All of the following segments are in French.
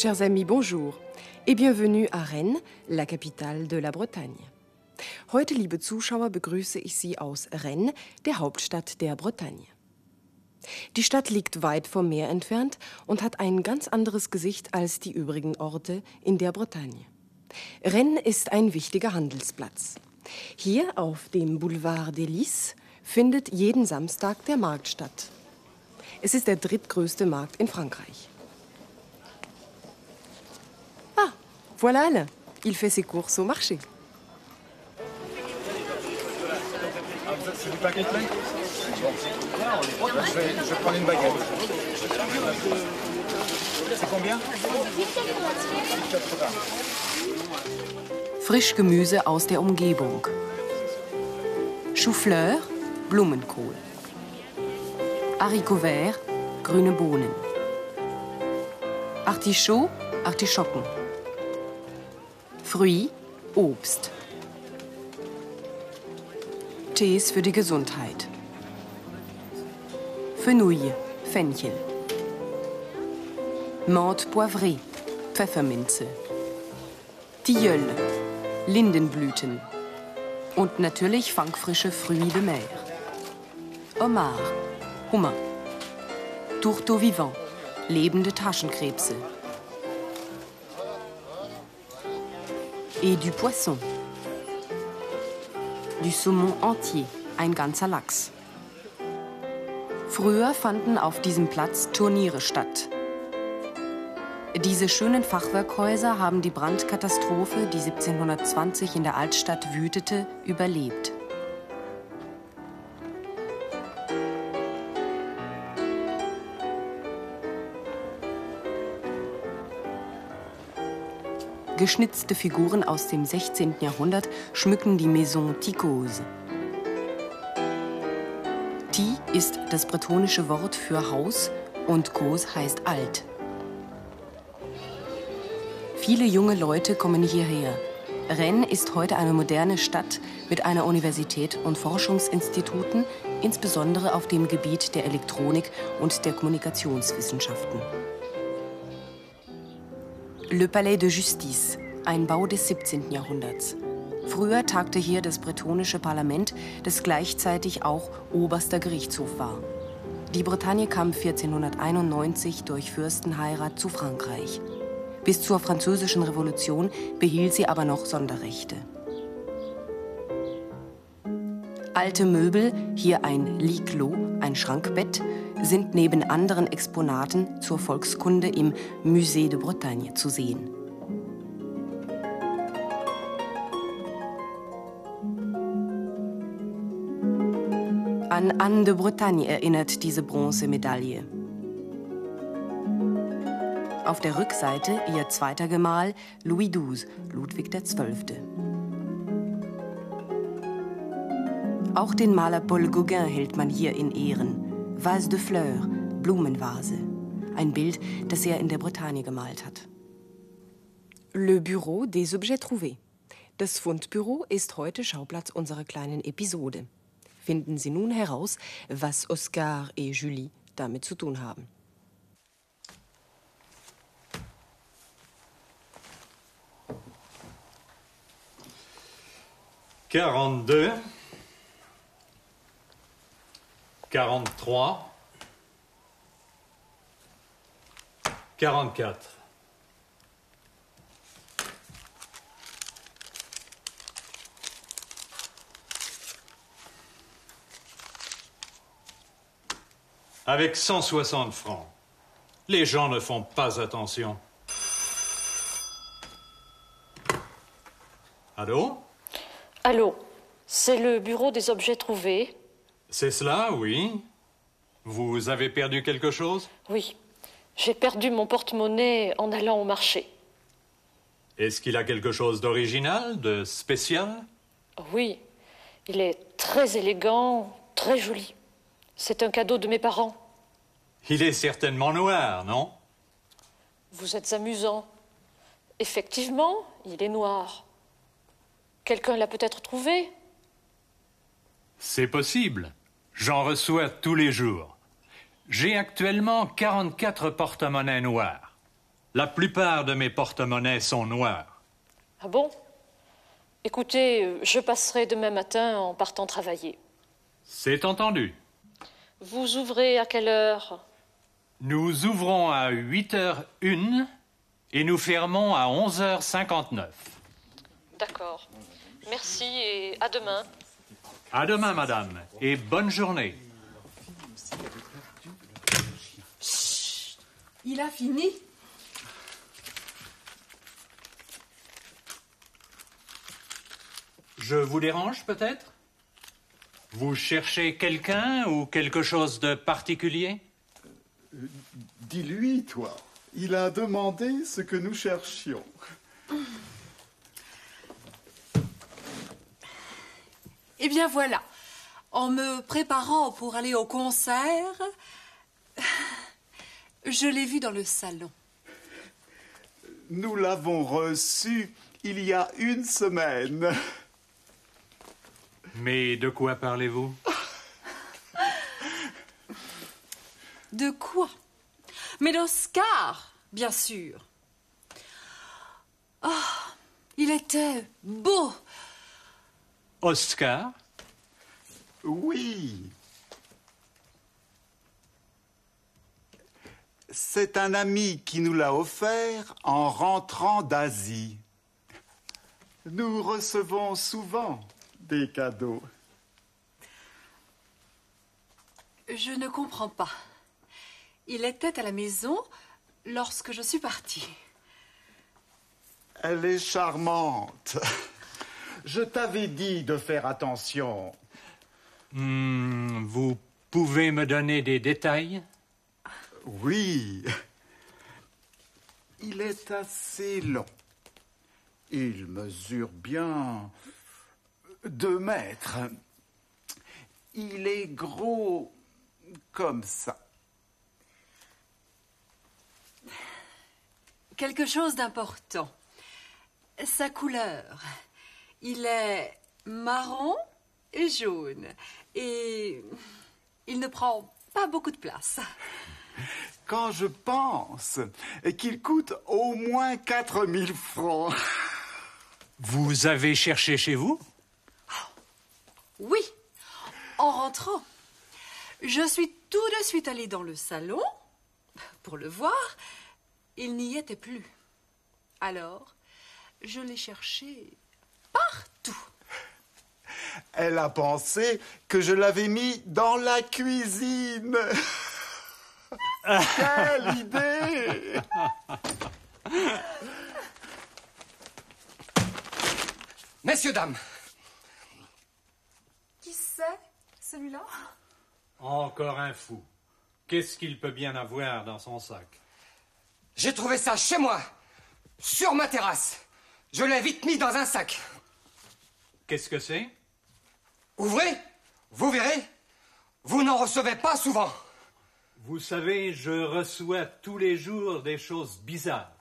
Chers amis, bonjour et bienvenue à Rennes, la capitale de la Bretagne. Heute, liebe Zuschauer, begrüße ich Sie aus Rennes, der Hauptstadt der Bretagne. Die Stadt liegt weit vom Meer entfernt und hat ein ganz anderes Gesicht als die übrigen Orte in der Bretagne. Rennes ist ein wichtiger Handelsplatz. Hier auf dem Boulevard des Lys findet jeden Samstag der Markt statt. Es ist der drittgrößte Markt in Frankreich. Voilà. Il fait ses courses au marché. C'est du paquet plein je vais, je vais prendre une baguette. C'est combien 80. Frischgemüse aus der Umgebung. Chou-fleur, Blumenkohl. Haricots verts, grüne Bohnen. Artichaut, Artischocken. Fruits, Obst. Tees für die Gesundheit. Fenouil, Fenchel. Menthe poivrée, Pfefferminze. Tilleul, Lindenblüten. Und natürlich fangfrische Fruits de mer. Homard, Hummer. Tourteau vivant, lebende Taschenkrebse. Et du poisson. Du Saumon entier, ein ganzer Lachs. Früher fanden auf diesem Platz Turniere statt. Diese schönen Fachwerkhäuser haben die Brandkatastrophe, die 1720 in der Altstadt wütete, überlebt. Geschnitzte Figuren aus dem 16. Jahrhundert schmücken die Maison Ticose. Ti ist das bretonische Wort für Haus und Kos heißt alt. Viele junge Leute kommen hierher. Rennes ist heute eine moderne Stadt mit einer Universität und Forschungsinstituten, insbesondere auf dem Gebiet der Elektronik und der Kommunikationswissenschaften. Le Palais de Justice, ein Bau des 17. Jahrhunderts. Früher tagte hier das bretonische Parlament, das gleichzeitig auch oberster Gerichtshof war. Die Bretagne kam 1491 durch Fürstenheirat zu Frankreich. Bis zur Französischen Revolution behielt sie aber noch Sonderrechte. Alte Möbel, hier ein Lit-Clos, ein Schrankbett, sind neben anderen Exponaten zur Volkskunde im Musée de Bretagne zu sehen. An Anne de Bretagne erinnert diese Bronzemedaille. Auf der Rückseite ihr zweiter Gemahl Louis XII, Ludwig XII. Auch den Maler Paul Gauguin hält man hier in Ehren. Vase de Fleurs, Blumenvase. Ein Bild, das er in der Bretagne gemalt hat. Le Bureau des Objets Trouvés. Das Fundbüro ist heute Schauplatz unserer kleinen Episode. Finden Sie nun heraus, was Oscar et Julie damit zu tun haben. Quarante-deux, quarante-trois, quarante-quatre. Avec 160 francs, les gens ne font pas attention. Allô? Allô, c'est le bureau des objets trouvés C'est cela, oui. Vous avez perdu quelque chose? Oui, j'ai perdu mon porte-monnaie en allant au marché. Est-ce qu'il a quelque chose d'original, de spécial? Oui, il est très élégant, très joli. C'est un cadeau de mes parents. Il est certainement noir, non? Vous êtes amusant. Effectivement, il est noir. Quelqu'un l'a peut-être trouvé? C'est possible. J'en reçois tous les jours. J'ai actuellement 44 porte-monnaies noirs. La plupart de mes porte-monnaies sont noirs. Ah bon? Écoutez, je passerai demain matin en partant travailler. C'est entendu. Vous ouvrez à quelle heure? Nous ouvrons à 8h01 et nous fermons à 11h59. D'accord. Merci et à demain. À demain, madame, et bonne journée. Il a fini Je vous dérange peut-être? Vous cherchez quelqu'un ou quelque chose de particulier? Dis-lui, toi. Il a demandé ce que nous cherchions. Eh bien voilà, en me préparant pour aller au concert, je l'ai vu dans le salon. Nous l'avons reçu il y a une semaine. Mais de quoi parlez-vous? De quoi? Mais d'Oscar, bien sûr. Oh, il était beau. Oscar? Oui. C'est un ami qui nous l'a offert en rentrant d'Asie. Nous recevons souvent des cadeaux. Je ne comprends pas. Il était à la maison lorsque je suis partie. Elle est charmante. Je t'avais dit de faire attention. Hmm, Vous pouvez me donner des détails? Oui. Il est assez long. Il mesure bien deux mètres. Il est gros comme ça. Quelque chose d'important. Sa couleur. Il est marron et jaune. Et il ne prend pas beaucoup de place. Quand je pense qu'il coûte au moins 4000 francs. Vous avez cherché chez vous? Oui, en rentrant. Je suis tout de suite allée dans le salon pour le voir. Il n'y était plus. Alors, je l'ai cherché partout. Elle a pensé que je l'avais mis dans la cuisine. Quelle idée Messieurs, dames, Qui c'est, celui-là? Encore un fou. Qu'est-ce qu'il peut bien avoir dans son sac? J'ai trouvé ça chez moi, sur ma terrasse. Je l'ai vite mis dans un sac. Qu'est-ce que c'est? Ouvrez, vous verrez. Vous n'en recevez pas souvent. Vous savez, je reçois tous les jours des choses bizarres.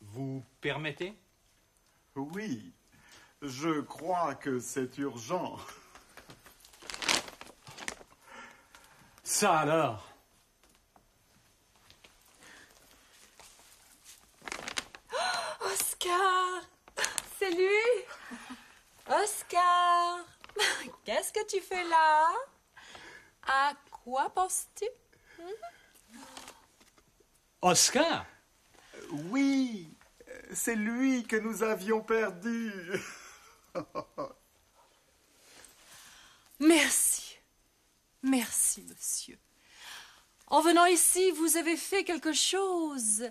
Vous permettez? Oui, je crois que c'est urgent. Ça alors Oscar C'est lui Oscar Qu'est-ce que tu fais là? À quoi penses-tu? Oscar? Oui, c'est lui que nous avions perdu. Merci. Merci, monsieur. En venant ici, vous avez fait quelque chose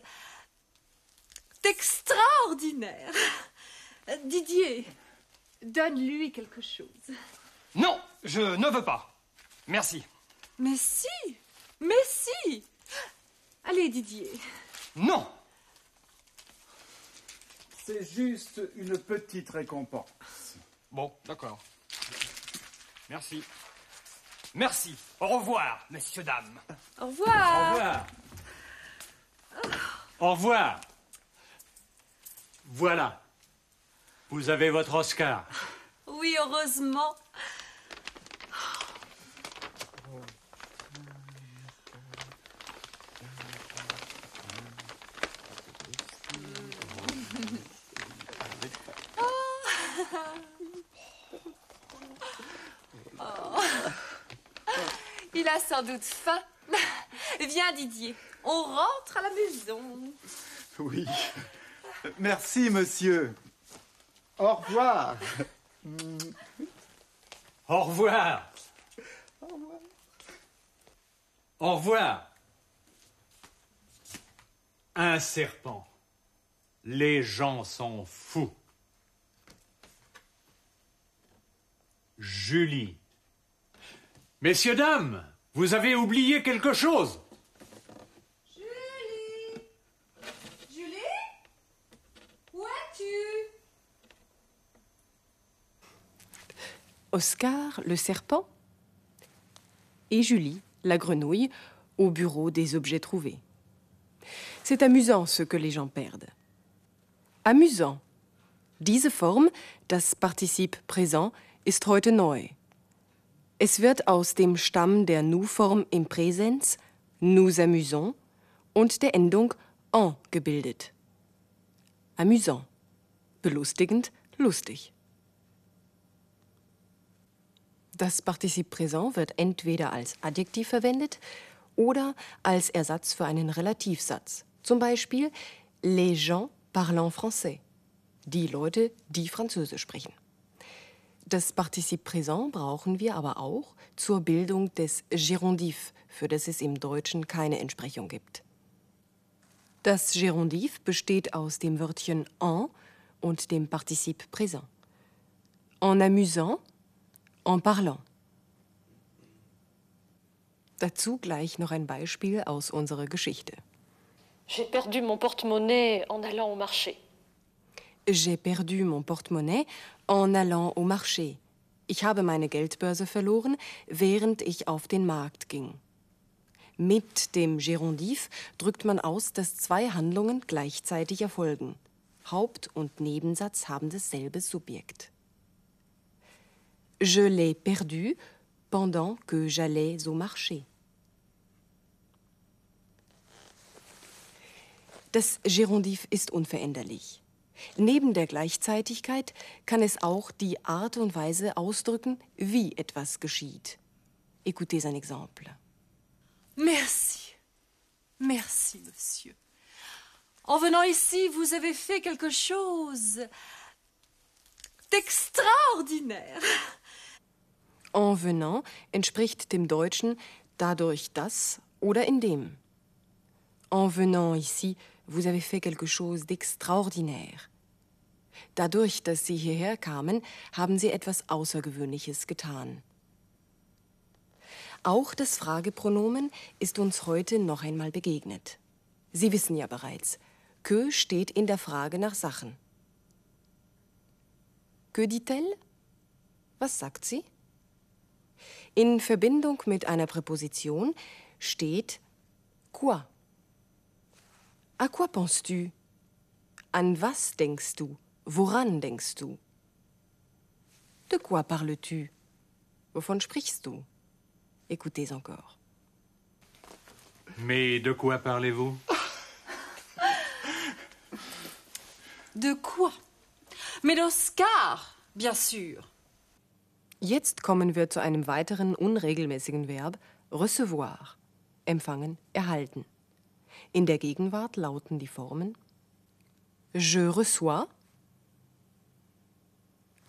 d'extraordinaire. Didier, donne-lui quelque chose. Non, je ne veux pas. Merci. Mais si, mais si. Allez, Didier. Non. C'est juste une petite récompense. Bon, d'accord. Merci. Merci. Au revoir, messieurs, dames. Au Au revoir. revoir. Au revoir. Voilà. Vous avez votre Oscar. Oui, heureusement. Il a sans doute faim. Viens, Didier. On rentre à la maison. Oui. Merci, monsieur. Au revoir. Au revoir. Au revoir. Un serpent. Les gens sont fous. Julie. Messieurs, dames, vous avez oublié quelque chose. Julie Julie? Où es-tu? Oscar, le serpent, et Julie, la grenouille, au bureau des objets trouvés. C'est amusant ce que les gens perdent. Amusant. Diese Form, das Partizip Präsent, ist heute neu. Es wird aus dem Stamm der Nu-Form im Präsens, nous amusons, und der Endung en gebildet. Amusant. Belustigend, lustig. Das Partizip Präsent wird entweder als Adjektiv verwendet oder als Ersatz für einen Relativsatz. Zum Beispiel Les gens parlent français. Die Leute, die Französisch sprechen. Das Partizip Präsent brauchen wir aber auch zur Bildung des Gerundif, für das es im Deutschen keine Entsprechung gibt. Das Gerundif besteht aus dem Wörtchen en und dem Partizip Präsent. En amusant, en parlant. Dazu gleich noch ein Beispiel aus unserer Geschichte. J'ai perdu mon porte-monnaie en allant au marché. J'ai perdu mon Portemonnaie en allant au marché. Ich habe meine Geldbörse verloren, während ich auf den Markt ging. Mit dem Gerundif drückt man aus, dass zwei Handlungen gleichzeitig erfolgen. Haupt- und Nebensatz haben dasselbe Subjekt. Je l'ai perdu pendant que j'allais au marché. Das Gerundif ist unveränderlich. Neben der Gleichzeitigkeit kann es auch die Art und Weise ausdrücken, wie etwas geschieht. Écoutez un exemple. Merci. Merci, monsieur. En venant ici, vous avez fait quelque chose d'extraordinaire. En venant entspricht dem Deutschen dadurch das oder in dem. En venant ici, vous avez fait quelque chose d'extraordinaire. Dadurch, dass Sie hierher kamen, haben Sie etwas Außergewöhnliches getan. Auch das Fragepronomen ist uns heute noch einmal begegnet. Sie wissen ja bereits, que steht in der Frage nach Sachen. Que dit-elle? Was sagt sie? In Verbindung mit einer Präposition steht quoi. À quoi penses-tu? An was denkst du? Woran denkst du? De quoi parles-tu? Wovon sprichst du? Écoutez encore. Mais de quoi parlez-vous? De quoi? Mais d'Oscar, bien sûr. Jetzt kommen wir zu einem weiteren unregelmäßigen Verb recevoir. Empfangen, erhalten. In der Gegenwart lauten die Formen Je reçois,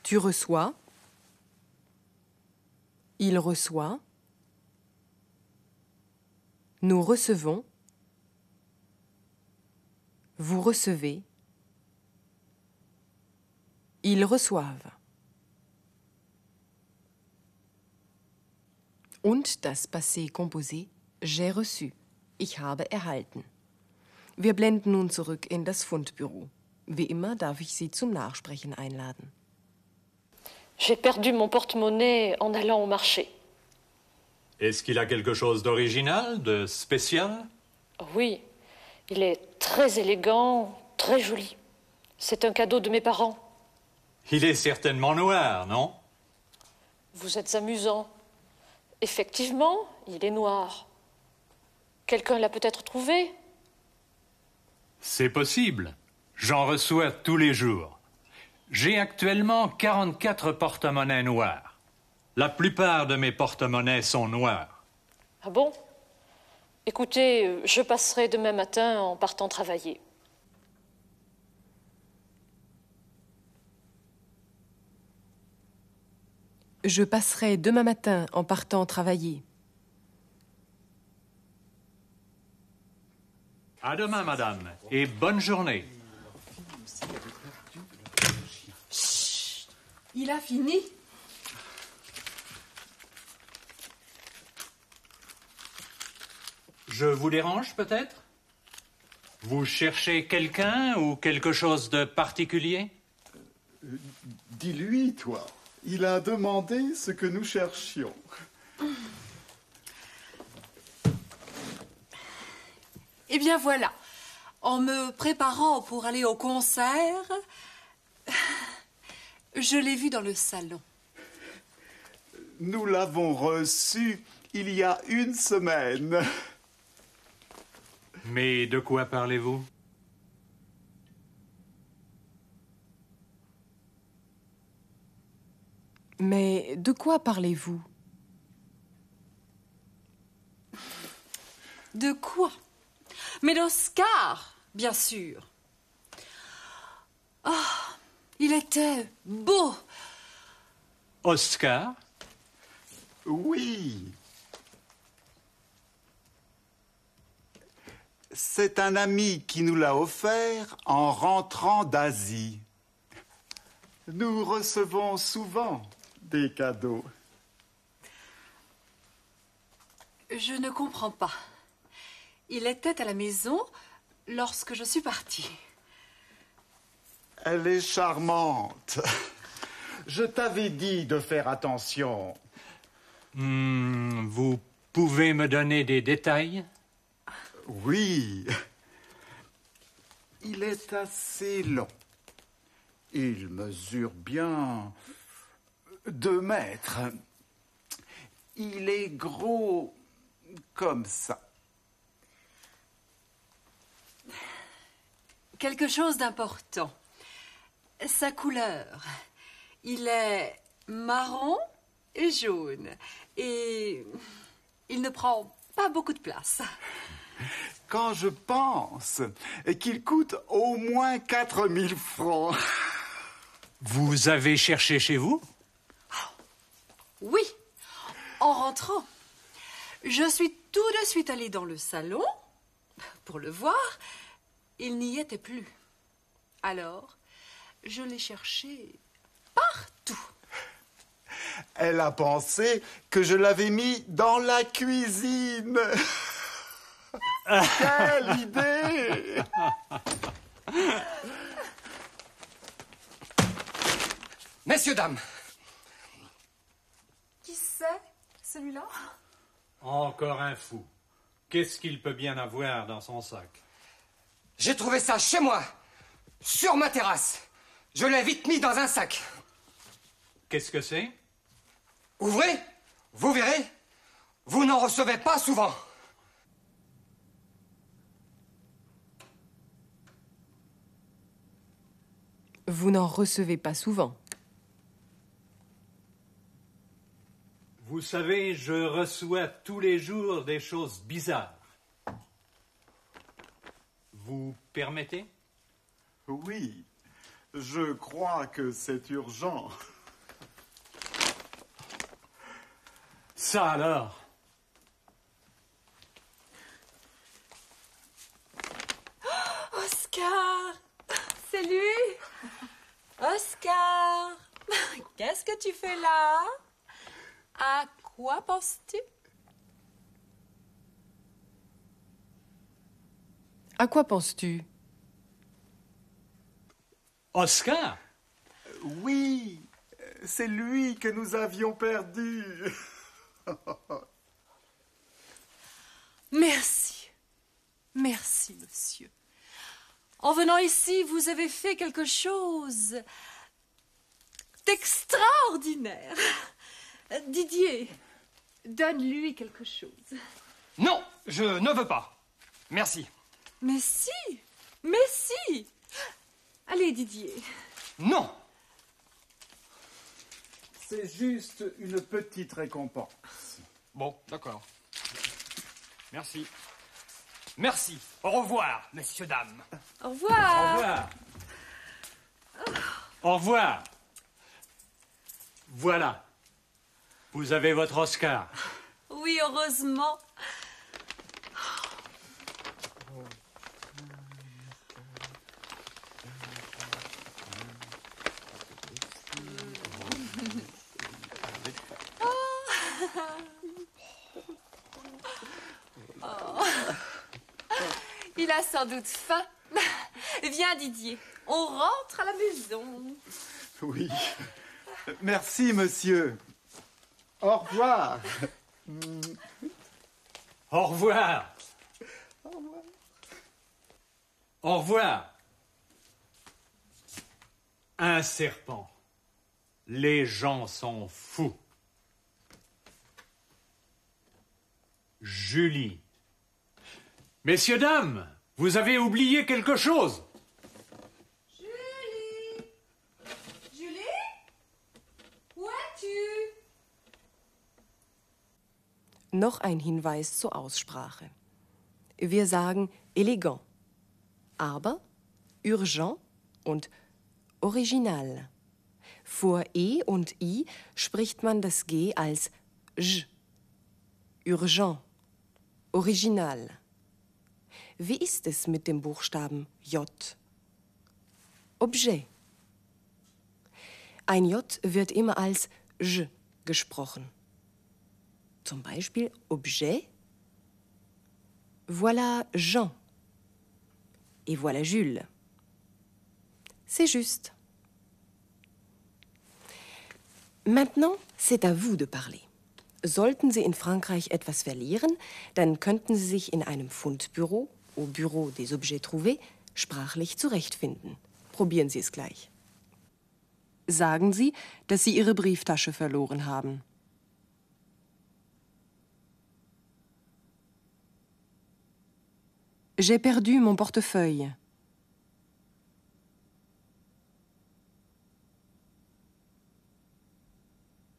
tu reçois, il reçoit, nous recevons, vous recevez, ils reçoivent. Und das Passé composé j'ai reçu. Ich habe erhalten. Wir blenden nun zurück in das Fundbüro. Wie immer darf ich Sie zum Nachsprechen einladen. J'ai perdu mon porte-monnaie en allant au marché. Est-ce qu'il a quelque chose d'original, de spécial? Oui, il est très élégant, très joli. C'est un cadeau de mes parents. Il est certainement noir, non? Vous êtes amusant. Effectivement, il est noir. Quelqu'un l'a peut-être trouvé? C'est possible. J'en reçois tous les jours. J'ai actuellement 44 porte-monnaies noirs. La plupart de mes porte-monnaies sont noirs. Ah bon? Écoutez, je passerai demain matin en partant travailler. Je passerai demain matin en partant travailler. À demain, madame, et bonne journée. Il a fini. Je vous dérange peut-être? Vous cherchez quelqu'un ou quelque chose de particulier? Dis-lui, toi. Il a demandé ce que nous cherchions. Bien voilà, en me préparant pour aller au concert, je l'ai vu dans le salon. Nous l'avons reçu il y a une semaine. Mais de quoi parlez-vous? Mais de quoi parlez-vous? De quoi? Mais d'Oscar, bien sûr. Ah, il était beau. Oscar? Oui. C'est un ami qui nous l'a offert en rentrant d'Asie. Nous recevons souvent des cadeaux. Je ne comprends pas. Il était à la maison lorsque je suis partie. Elle est charmante. Je t'avais dit de faire attention. Hmm, Vous pouvez me donner des détails? Oui. Il est assez long. Il mesure bien deux mètres. Il est gros comme ça. Quelque chose d'important. Sa couleur. Il est marron et jaune. Et il ne prend pas beaucoup de place. Quand je pense qu'il coûte au moins 4000 francs. Vous avez cherché chez vous? Oui, en rentrant. Je suis tout de suite allée dans le salon pour le voir. Il n'y était plus. Alors, je l'ai cherché partout. Elle a pensé que je l'avais mis dans la cuisine. Quelle idée Messieurs, dames, Qui c'est, celui-là? Encore un fou. Qu'est-ce qu'il peut bien avoir dans son sac? J'ai trouvé ça chez moi, sur ma terrasse. Je l'ai vite mis dans un sac. Qu'est-ce que c'est? Ouvrez, vous verrez. Vous n'en recevez pas souvent. Vous n'en recevez pas souvent. Vous savez, je reçois tous les jours des choses bizarres. Vous permettez? Oui, je crois que c'est urgent. Ça alors? Oscar! C'est lui! Oscar! Qu'est-ce que tu fais là? À quoi penses-tu? À quoi penses-tu? Oscar? Oui, c'est lui que nous avions perdu. Merci. Merci, monsieur. En venant ici, vous avez fait quelque chose d'extraordinaire. Didier, donne-lui quelque chose. Non, je ne veux pas. Merci. Mais si, mais si. Allez, Didier. Non. C'est juste une petite récompense. Bon, d'accord. Merci. Merci. Au revoir, messieurs, dames. Au Au revoir. revoir. Au revoir. Voilà. Vous avez votre Oscar. Oui, heureusement. Oh. Il a sans doute faim. Viens, Didier. On rentre à la maison. Oui. Merci, monsieur. Au revoir. Au revoir. Au revoir. Un serpent. Les gens sont fous. Julie. Messieurs, dames, vous avez oublié quelque chose. Julie Julie Où es-tu Noch ein Hinweis zur Aussprache. Wir sagen elegant, aber urgent und original. Vor E und I spricht man das G als J. Urgent, original. Wie ist es mit dem Buchstaben J? Objet. Ein J wird immer als J gesprochen. Zum Beispiel Objet. Voilà Jean. Et voilà Jules. C'est juste. Maintenant, c'est à vous de parler. Sollten Sie in Frankreich etwas verlieren, dann könnten Sie sich in einem Fundbüro, au Bureau des Objets Trouvés, sprachlich zurechtfinden. Probieren Sie es gleich. Sagen Sie, dass Sie Ihre Brieftasche verloren haben. J'ai perdu mon portefeuille.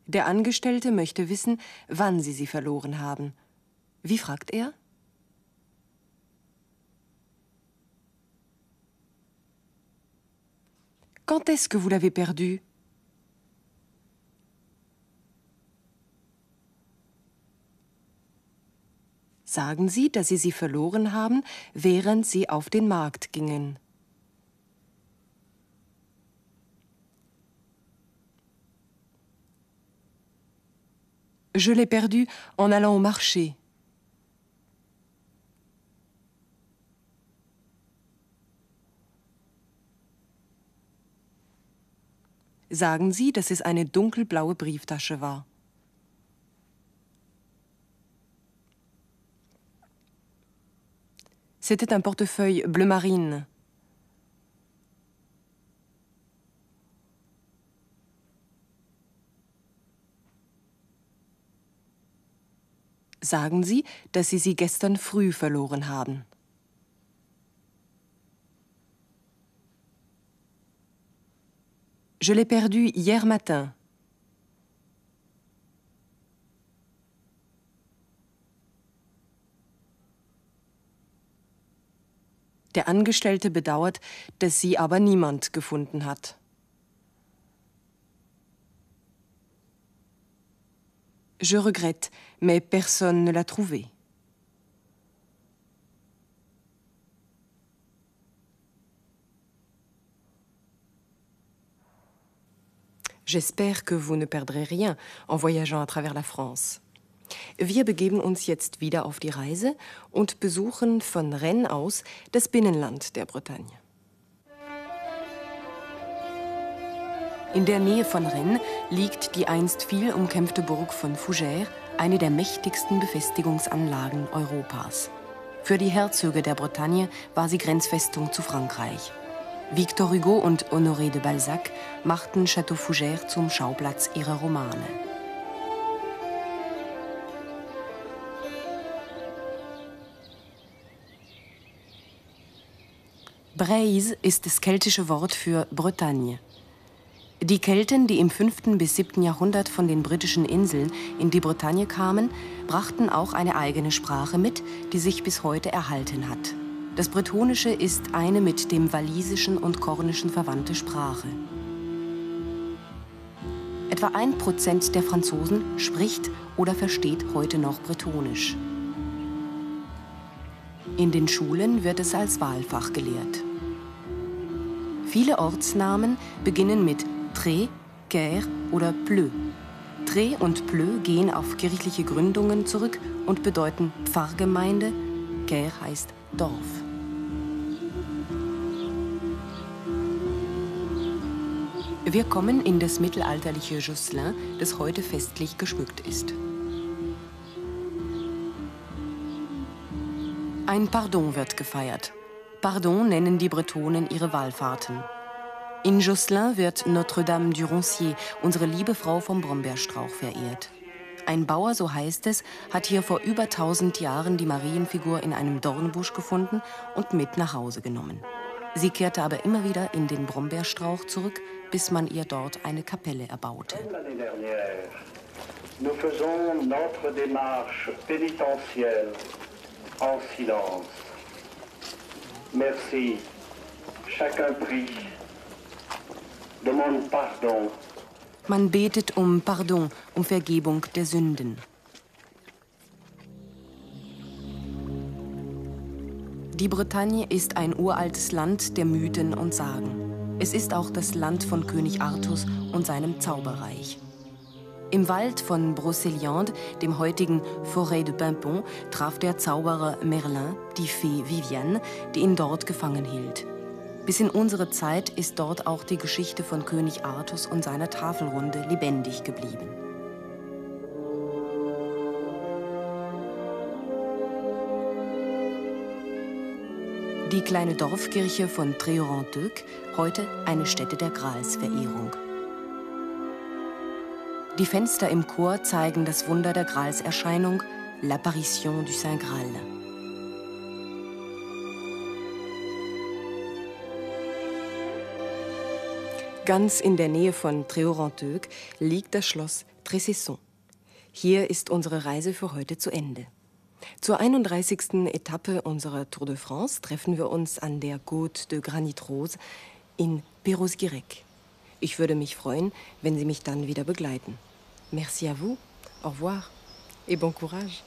Der Angestellte möchte wissen, wann Sie sie verloren haben. Wie fragt er? Quand est-ce que vous l'avez perdu Sagen Sie, dass Sie sie verloren haben, während Sie auf den Markt gingen. Je l'ai perdu en allant au marché. Sagen Sie, dass es eine dunkelblaue Brieftasche war. C'était un portefeuille bleu marine. Sagen Sie, dass Sie sie gestern früh verloren haben. Je l'ai perdu hier matin. Der Angestellte bedauert, dass sie aber niemand gefunden hat. Je regrette, mais personne ne l'a trouvé. J'espère que vous ne perdrez rien en voyageant à travers la France. Wir begeben uns jetzt wieder auf die Reise und besuchen von Rennes aus das Binnenland der Bretagne. In der Nähe von Rennes liegt die einst viel umkämpfte Burg von Fougères, eine der mächtigsten Befestigungsanlagen Europas. Für die Herzöge der Bretagne war sie Grenzfestung zu Frankreich. Victor Hugo und Honoré de Balzac machten Château Fougères zum Schauplatz ihrer Romane. Breise ist das keltische Wort für Bretagne. Die Kelten, die im 5. bis 7. Jahrhundert von den britischen Inseln in die Bretagne kamen, brachten auch eine eigene Sprache mit, die sich bis heute erhalten hat. Das Bretonische ist eine mit dem Walisischen und Kornischen verwandte Sprache. Etwa ein Prozent der Franzosen spricht oder versteht heute noch Bretonisch. In den Schulen wird es als Wahlfach gelehrt. Viele Ortsnamen beginnen mit Tré, Ker oder Pleu. Tré und Pleu gehen auf kirchliche Gründungen zurück und bedeuten Pfarrgemeinde, Ker heißt Dorf. Wir kommen in das mittelalterliche Josselin, das heute festlich geschmückt ist. Ein Pardon wird gefeiert. Pardon nennen die Bretonen ihre Wallfahrten. In Josselin wird Notre-Dame du Roncier, unsere liebe Frau vom Brombeerstrauch, verehrt. Ein Bauer, so heißt es, hat hier vor über 1000 Jahren die Marienfigur in einem Dornbusch gefunden und mit nach Hause genommen. Sie kehrte aber immer wieder in den Brombeerstrauch zurück, bis man ihr dort eine Kapelle erbaute. Nous faisons notre démarche pénitentielle en silence. Merci. Chacun prie. Man betet um Pardon, um Vergebung der Sünden. Die Bretagne ist ein uraltes Land der Mythen und Sagen. Es ist auch das Land von König Artus und seinem Zauberreich. Im Wald von Brocéliande, dem heutigen Forêt de Pimpon, traf der Zauberer Merlin die Fee Vivienne, die ihn dort gefangen hielt. Bis in unsere Zeit ist dort auch die Geschichte von König Artus und seiner Tafelrunde lebendig geblieben. Die kleine Dorfkirche von Tréoranteuc, heute eine Stätte der Gralsverehrung. Die Fenster im Chor zeigen das Wunder der Gralserscheinung, l'apparition du Saint Graal. Ganz in der Nähe von Tréoranteuc liegt das Schloss Tressesson. Hier ist unsere Reise für heute zu Ende. Zur 31. Etappe unserer Tour de France treffen wir uns an der Côte de Granit Rose in Perros-Guirec. Ich würde mich freuen, wenn Sie mich dann wieder begleiten. Merci à vous, au revoir et bon courage.